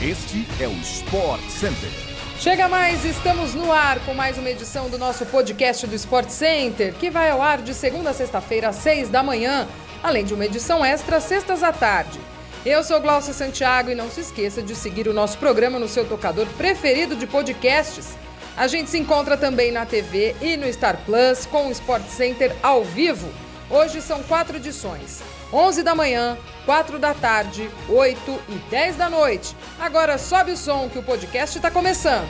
Este é o Sport Center. Chega mais, estamos no ar com mais uma edição do nosso podcast do Sport Center, que vai ao ar de segunda a sexta-feira às seis da manhã, além de uma edição extra sextas à tarde. Eu sou Glaucia Santiago e não se esqueça de seguir o nosso programa no seu tocador preferido de podcasts. A gente se encontra também na TV e no Star Plus com o Sport Center ao vivo. Hoje são quatro edições. 11 da manhã, 4 da tarde, 8 e 10 da noite. Agora sobe o som que o podcast está começando.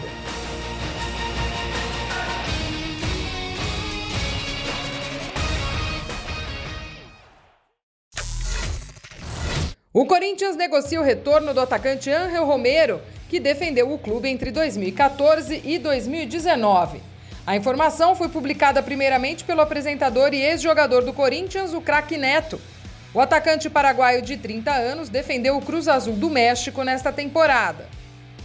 O Corinthians negocia o retorno do atacante Angel Romero, que defendeu o clube entre 2014 e 2019. A informação foi publicada primeiramente pelo apresentador e ex-jogador do Corinthians, o craque Neto. O atacante paraguaio de 30 anos defendeu o Cruz Azul do México nesta temporada.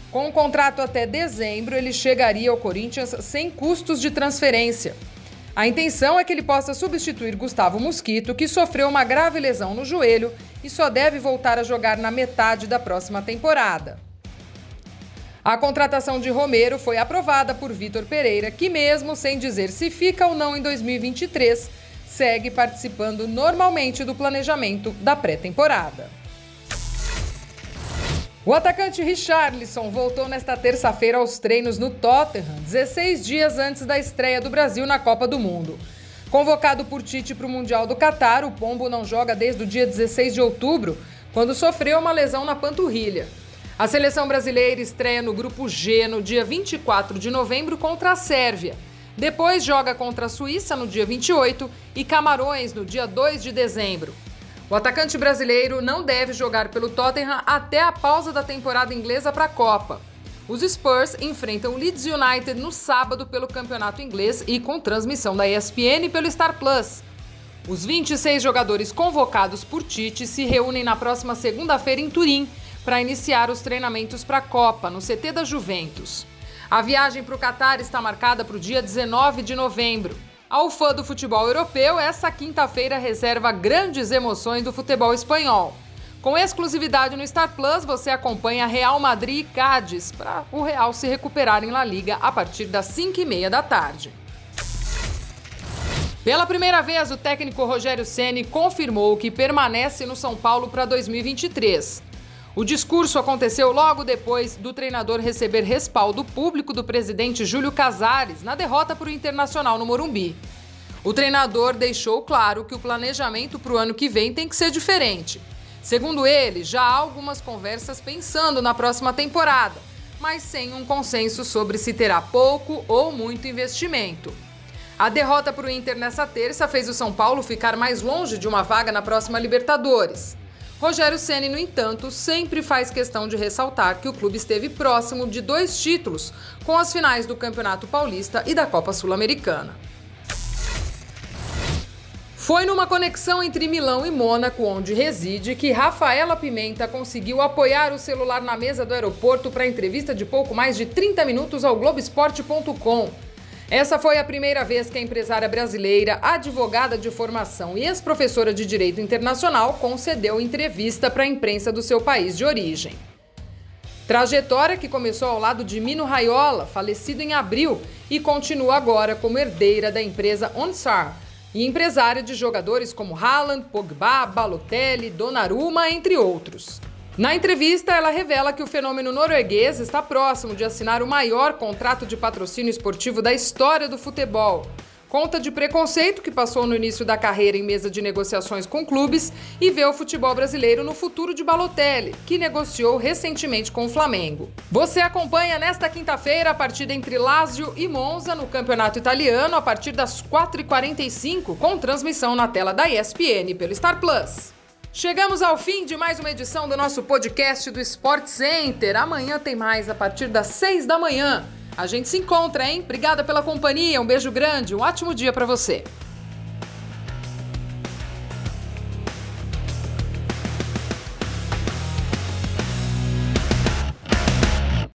Com um contrato até dezembro, ele chegaria ao Corinthians sem custos de transferência. A intenção é que ele possa substituir Gustavo Mosquito, que sofreu uma grave lesão no joelho e só deve voltar a jogar na metade da próxima temporada. A contratação de Romero foi aprovada por Vitor Pereira, que, mesmo sem dizer se fica ou não em 2023, segue participando normalmente do planejamento da pré-temporada. O atacante Richarlison voltou nesta terça-feira aos treinos no Tottenham, 16 dias antes da estreia do Brasil na Copa do Mundo. Convocado por Tite para o Mundial do Catar, o Pombo não joga desde o dia 16 de outubro, quando sofreu uma lesão na panturrilha. A seleção brasileira estreia no Grupo G no dia 24 de novembro contra a Sérvia. Depois joga contra a Suíça no dia 28 e Camarões no dia 2 de dezembro. O atacante brasileiro não deve jogar pelo Tottenham até a pausa da temporada inglesa para a Copa. Os Spurs enfrentam o Leeds United no sábado pelo Campeonato Inglês e com transmissão da ESPN pelo Star Plus. Os 26 jogadores convocados por Tite se reúnem na próxima segunda-feira em Turim para iniciar os treinamentos para a Copa no CT da Juventus. A viagem para o Catar está marcada para o dia 19 de novembro. Ao fã do futebol europeu, essa quinta-feira reserva grandes emoções do futebol espanhol. Com exclusividade no Star Plus, você acompanha Real Madrid e Cádiz para o Real se recuperar em La Liga a partir das 5h30 da tarde. Pela primeira vez, o técnico Rogério Ceni confirmou que permanece no São Paulo para 2023. O discurso aconteceu logo depois do treinador receber respaldo público do presidente Júlio Casares na derrota para o Internacional no Morumbi. O treinador deixou claro que o planejamento para o ano que vem tem que ser diferente. Segundo ele, já há algumas conversas pensando na próxima temporada, mas sem um consenso sobre se terá pouco ou muito investimento. A derrota para o Inter nessa terça fez o São Paulo ficar mais longe de uma vaga na próxima Libertadores. Rogério Ceni, no entanto, sempre faz questão de ressaltar que o clube esteve próximo de dois títulos, com as finais do Campeonato Paulista e da Copa Sul-Americana. Foi numa conexão entre Milão e Mônaco, onde reside, que Rafaela Pimenta conseguiu apoiar o celular na mesa do aeroporto para entrevista de pouco mais de 30 minutos ao Globoesporte.com. Essa foi a primeira vez que a empresária brasileira, advogada de formação e ex-professora de Direito Internacional concedeu entrevista para a imprensa do seu país de origem. Trajetória que começou ao lado de Mino Raiola, falecido em abril, e continua agora como herdeira da empresa Onsar e empresária de jogadores como Haaland, Pogba, Balotelli, Donnarumma, entre outros. Na entrevista, ela revela que o fenômeno norueguês está próximo de assinar o maior contrato de patrocínio esportivo da história do futebol. Conta de preconceito que passou no início da carreira em mesa de negociações com clubes e vê o futebol brasileiro no futuro de Balotelli, que negociou recentemente com o Flamengo. Você acompanha nesta quinta-feira a partida entre Lazio e Monza no Campeonato Italiano a partir das 4h45, com transmissão na tela da ESPN pelo Star Plus. Chegamos ao fim de mais uma edição do nosso podcast do Sport Center. Amanhã tem mais a partir das seis da manhã. A gente se encontra, hein? Obrigada pela companhia, um beijo grande, um ótimo dia para você.